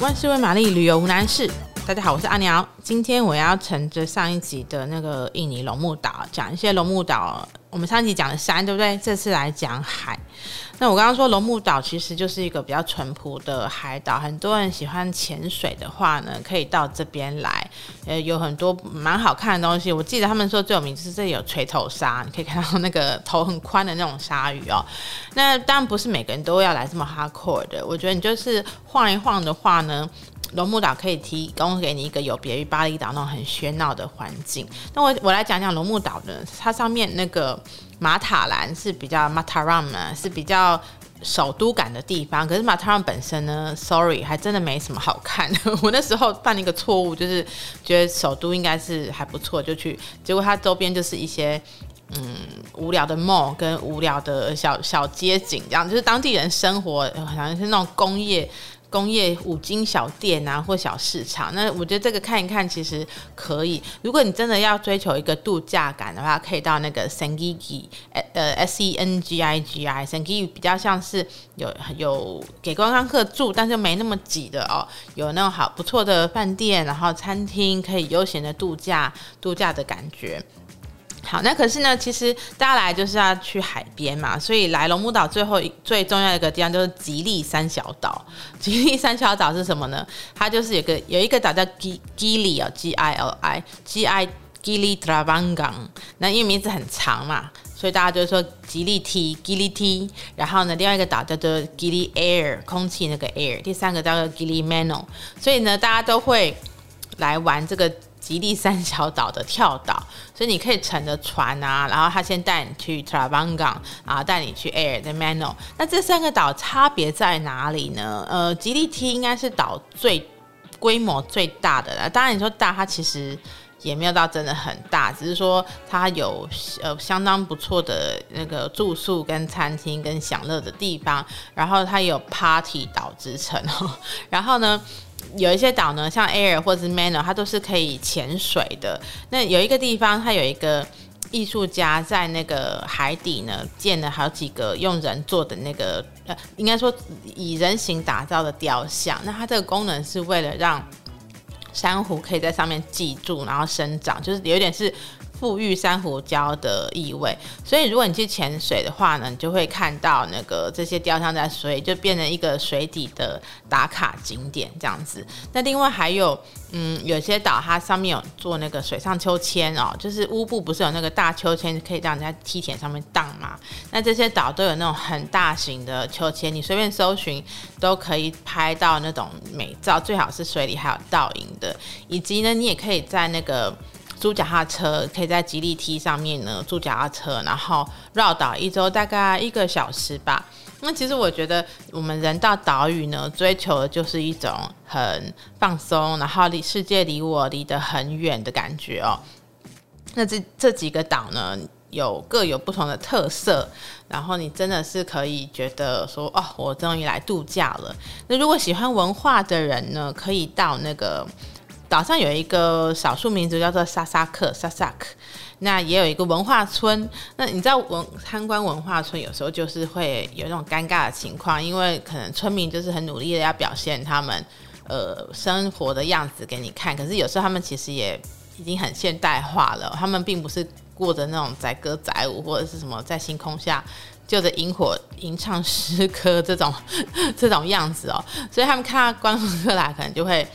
万事问玛丽，旅游无难事。大家好，我是阿鸟。今天我要乘着上一集的那个印尼龙目岛，讲一些龙目岛。我们上一集讲的山，对不对？这次来讲海。那我刚刚说龙目岛其实就是一个比较淳朴的海岛，很多人喜欢潜水的话呢，可以到这边来。呃，有很多蛮好看的东西。我记得他们说最有名就是这里有锤头鲨，你可以看到那个头很宽的那种鲨鱼哦。那当然不是每个人都要来这么 hardcore 的。我觉得你就是晃一晃的话呢。龙目岛可以提供给你一个有别于巴厘岛那种很喧闹的环境。那我我来讲讲龙目岛的，它上面那个马塔兰是比较 Mataram 呢，是比较首都感的地方。可是马塔兰本身呢，Sorry，还真的没什么好看的。我那时候犯了一个错误，就是觉得首都应该是还不错，就去，结果它周边就是一些嗯无聊的 mall 跟无聊的小小街景，这样就是当地人生活好像是那种工业。工业五金小店啊，或小市场，那我觉得这个看一看其实可以。如果你真的要追求一个度假感的话，可以到那个 Sengigi，呃，S E N G I G I，Sengigi 比较像是有有给观光客住，但是没那么挤的哦，有那种好不错的饭店，然后餐厅可以悠闲的度假，度假的感觉。好，那可是呢，其实大家来就是要去海边嘛，所以来龙目岛最后一最重要的一个地方就是吉利三小岛。吉利三小岛是什么呢？它就是有个有一个岛叫吉吉利啊，G I L I G I 吉利 Travangan。那因为名字很长嘛，所以大家就说吉利 T 吉利 T。然后呢，另外一个岛叫做吉利 Air，空气那个 Air。第三个叫做吉利 Mano。所以呢，大家都会来玩这个。吉利三小岛的跳岛，所以你可以乘着船啊，然后他先带你去 Travangan，然后带你去 Air 的 Mano。那这三个岛差别在哪里呢？呃，吉利 T 应该是岛最规模最大的了。当然你说大，它其实也没有到真的很大，只是说它有呃相当不错的那个住宿跟餐厅跟享乐的地方，然后它有 Party 岛之城。然后呢，有一些岛呢，像 Air 或者是 Mano，它都是可以潜水的。那有一个地方，它有一个艺术家在那个海底呢建了好几个用人做的那个呃，应该说以人形打造的雕像。那它这个功能是为了让珊瑚可以在上面寄住，然后生长，就是有点是。富裕珊瑚礁的意味，所以如果你去潜水的话呢，你就会看到那个这些雕像在水，就变成一个水底的打卡景点这样子。那另外还有，嗯，有些岛它上面有做那个水上秋千哦，就是乌布不是有那个大秋千可以让人家梯田上面荡嘛？那这些岛都有那种很大型的秋千，你随便搜寻都可以拍到那种美照，最好是水里还有倒影的，以及呢，你也可以在那个。租脚踏车可以在吉利 T 上面呢，租脚踏车，然后绕岛一周大概一个小时吧。那其实我觉得我们人到岛屿呢，追求的就是一种很放松，然后离世界离我离得很远的感觉哦。那这这几个岛呢，有各有不同的特色，然后你真的是可以觉得说，哦，我终于来度假了。那如果喜欢文化的人呢，可以到那个。岛上有一个少数民族叫做萨萨克萨萨克，那也有一个文化村。那你知道文参观文化村有时候就是会有那种尴尬的情况，因为可能村民就是很努力的要表现他们呃生活的样子给你看，可是有时候他们其实也已经很现代化了，他们并不是过着那种载歌载舞或者是什么在星空下就着萤火吟唱诗歌这种这种样子哦，所以他们看到观光客来可能就会。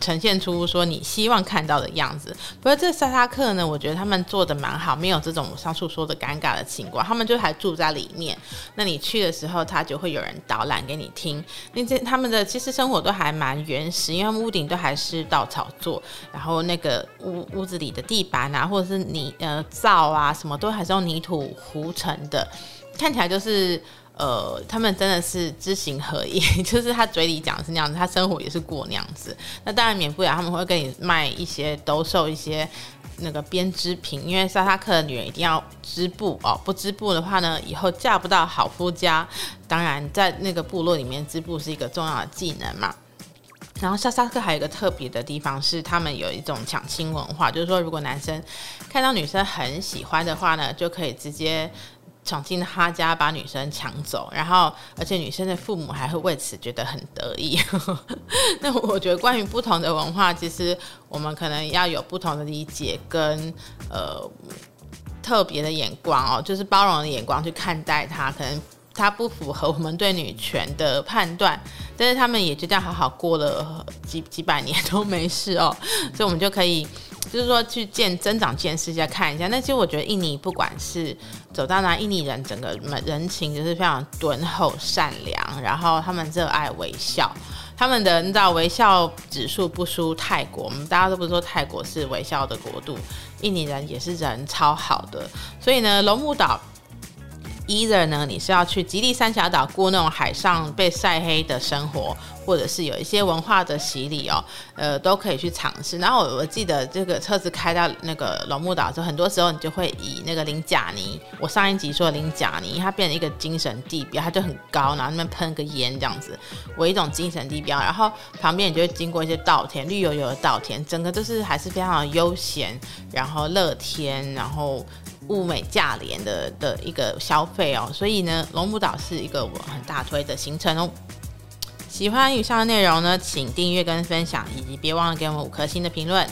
呈现出说你希望看到的样子。不过这萨萨克呢，我觉得他们做的蛮好，没有这种上述说的尴尬的情况。他们就还住在里面，那你去的时候，他就会有人导览给你听。那这他们的其实生活都还蛮原始，因为屋顶都还是稻草做，然后那个屋屋子里的地板啊，或者是泥呃灶啊，什么都还是用泥土糊成的，看起来就是。呃，他们真的是知行合一，就是他嘴里讲的是那样子，他生活也是过那样子。那当然免不了他们会跟你卖一些兜售一些那个编织品，因为萨萨克的女人一定要织布哦，不织布的话呢，以后嫁不到好夫家。当然，在那个部落里面，织布是一个重要的技能嘛。然后萨萨克还有一个特别的地方是，他们有一种抢亲文化，就是说如果男生看到女生很喜欢的话呢，就可以直接。闯进他家把女生抢走，然后而且女生的父母还会为此觉得很得意。那我觉得关于不同的文化，其实我们可能要有不同的理解跟呃特别的眼光哦，就是包容的眼光去看待它，可能。他不符合我们对女权的判断，但是他们也就这样好好过了几几百年都没事哦，所以我们就可以，就是说去见增长见识一下看一下。那其实我觉得印尼不管是走到哪，印尼人整个人情就是非常敦厚善良，然后他们热爱微笑，他们的你知道微笑指数不输泰国，我们大家都不是说泰国是微笑的国度，印尼人也是人超好的，所以呢，龙目岛。Either 呢，你是要去吉利三峡岛过那种海上被晒黑的生活，或者是有一些文化的洗礼哦，呃，都可以去尝试。然后我我记得这个车子开到那个龙目岛的时候，很多时候你就会以那个林贾尼，我上一集说林贾尼，它变成一个精神地标，它就很高，然后那边喷个烟这样子，为一种精神地标。然后旁边你就会经过一些稻田，绿油油的稻田，整个都是还是非常的悠闲，然后乐天，然后。物美价廉的的一个消费哦，所以呢，龙目岛是一个我很大推的行程哦。喜欢以上的内容呢，请订阅跟分享，以及别忘了给我们五颗星的评论。